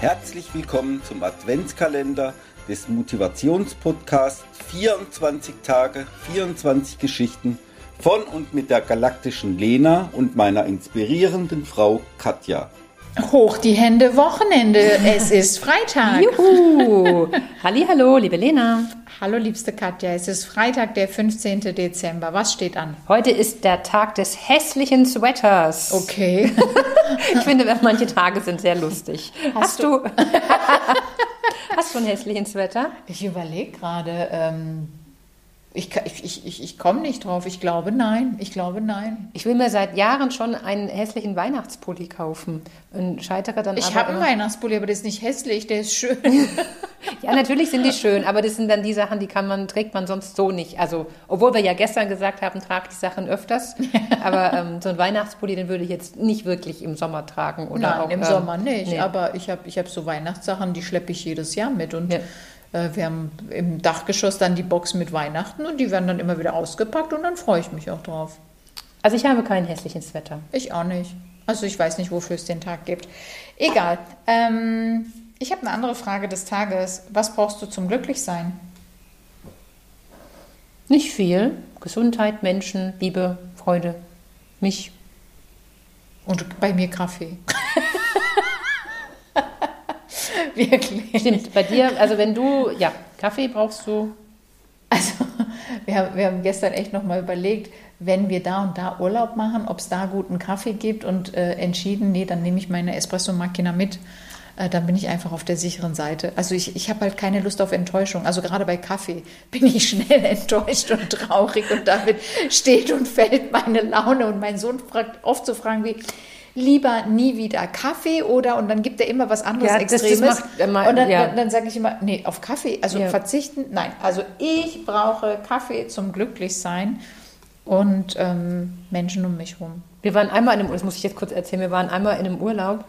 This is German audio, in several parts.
Herzlich willkommen zum Adventskalender des Motivationspodcasts 24 Tage, 24 Geschichten von und mit der galaktischen Lena und meiner inspirierenden Frau Katja. Hoch die Hände, Wochenende. Es ist Freitag. Juhu! Hallo, liebe Lena. Hallo, liebste Katja. Es ist Freitag, der 15. Dezember. Was steht an? Heute ist der Tag des hässlichen Sweaters. Okay. Ich finde, manche Tage sind sehr lustig. Hast, du? Hast du einen hässlichen Sweater? Ich überlege gerade. Ähm, ich, ich, ich, ich komme nicht drauf. Ich glaube nein. Ich glaube nein. Ich will mir seit Jahren schon einen hässlichen Weihnachtspulli kaufen und scheitere dann Ich habe einen Weihnachtspulli, aber der ist nicht hässlich, der ist schön. ja, natürlich sind die schön, aber das sind dann die Sachen, die kann man, trägt man sonst so nicht. Also, obwohl wir ja gestern gesagt haben, trage die Sachen öfters. aber ähm, so ein Weihnachtspulli, den würde ich jetzt nicht wirklich im Sommer tragen. Oder Nein, auch, im ähm, Sommer nicht. nee. Aber ich habe ich hab so Weihnachtssachen, die schleppe ich jedes Jahr mit. Und Ja. Äh, wir haben im Dachgeschoss dann die Box mit Weihnachten und die werden dann immer wieder ausgepackt und dann freue ich mich auch drauf. Also ich habe keinen hässlichen Sweater. Ich auch nicht. Also ich weiß nicht, wofür es den Tag gibt. Egal. Ähm, ich habe eine andere Frage des Tages. Was brauchst du zum Glücklichsein? Nicht viel. Gesundheit, Menschen, Liebe, Freude, mich. Und bei mir Kaffee. Wirklich. Stimmt, bei dir, also wenn du, ja, Kaffee brauchst du. Also, wir haben, wir haben gestern echt nochmal überlegt, wenn wir da und da Urlaub machen, ob es da guten Kaffee gibt und äh, entschieden, nee, dann nehme ich meine Espresso-Machina mit. Äh, dann bin ich einfach auf der sicheren Seite. Also ich, ich habe halt keine Lust auf Enttäuschung. Also gerade bei Kaffee bin ich schnell enttäuscht und traurig und damit steht und fällt meine Laune. Und mein Sohn fragt oft so Fragen wie, lieber nie wieder Kaffee oder und dann gibt er immer was anderes Ja, das- das Extremes. macht immer- und dann, ja. dann, dann sage ich immer, nee, auf Kaffee, also Ja. verzichten, nein. Also ich brauche Kaffee zum Glücklichsein und ähm, Menschen um mich herum. Wir waren einmal in einem, das muss ich jetzt kurz erzählen, wir waren einmal in einem Urlaub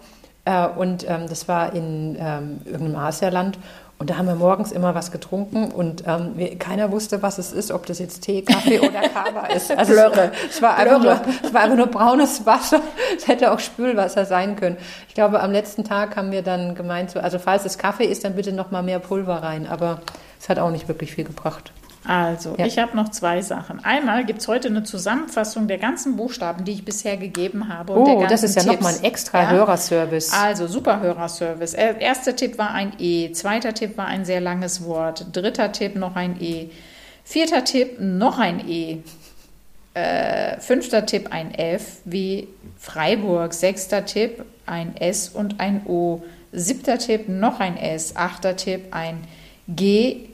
äh, und ähm, das war in ähm, irgendeinem Asialand und da haben wir morgens immer was getrunken und ähm, wir, keiner wusste, was es ist, ob das jetzt Tee, Kaffee oder Kaba ist. Also Blöre. Es, es, war einfach nur, Blöre. es war einfach nur braunes Wasser. Es hätte auch Spülwasser sein können. Ich glaube, am letzten Tag haben wir dann gemeint, so, also falls es Kaffee ist, dann bitte noch mal mehr Pulver rein. Aber es hat auch nicht wirklich viel gebracht. Also, Ja. ich habe noch zwei Sachen. Einmal gibt es heute eine Zusammenfassung der ganzen Buchstaben, die ich bisher gegeben habe. Oh, das ist ja nochmal ein extra Ja? Hörerservice. Also, super Hörerservice. Erster Tipp war ein E, zweiter Tipp war ein sehr langes Wort, dritter Tipp noch ein E, vierter Tipp noch ein E, äh, fünfter Tipp ein F wie Freiburg, sechster Tipp ein S und ein O, siebter Tipp noch ein S, achter Tipp ein G,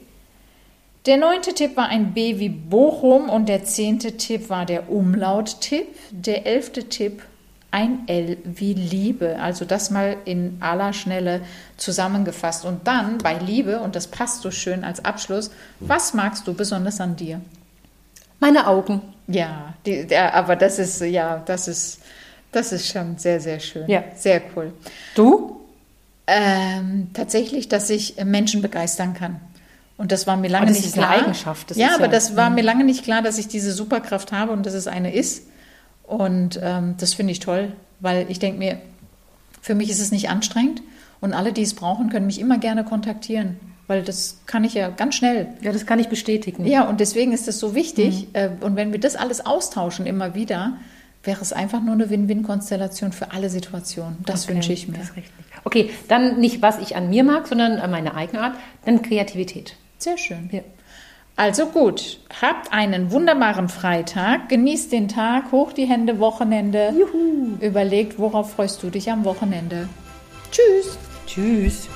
der neunte Tipp war ein B wie Bochum und der zehnte Tipp war der Umlaut-Tipp. Der elfte Tipp ein L wie Liebe. Also das mal in aller Schnelle zusammengefasst. Und dann bei Liebe, und das passt so schön als Abschluss, was magst du besonders an dir? Meine Augen. Ja, die, der, aber das ist, ja, das ist, das ist schon sehr, sehr schön. Ja. Sehr cool. Du? Ähm, tatsächlich, dass ich Menschen begeistern kann. Und das war mir lange Oh, das nicht ist eine klar. Eigenschaft, das ja, aber ja- das war mir lange nicht klar, dass ich diese Superkraft habe und dass es eine ist. Und ähm, das finde ich toll, weil ich denke mir, für mich ist es nicht anstrengend und alle, die es brauchen, können mich immer gerne kontaktieren, weil das kann ich ja ganz schnell. Ja, das kann ich bestätigen. Ja, und deswegen ist das so wichtig. Mhm. Äh, Und wenn wir das alles austauschen immer wieder, wäre es einfach nur eine Win-Win-Konstellation für alle Situationen. Das Okay, wünsche ich mir. Das. Okay, dann nicht, was ich an mir mag, sondern an meine Eigenart, dann Kreativität. Sehr schön. Ja. Also gut, habt einen wunderbaren Freitag, genießt den Tag, hoch die Hände, Wochenende. Juhu. Überlegt, worauf freust du dich am Wochenende. Tschüss. Tschüss.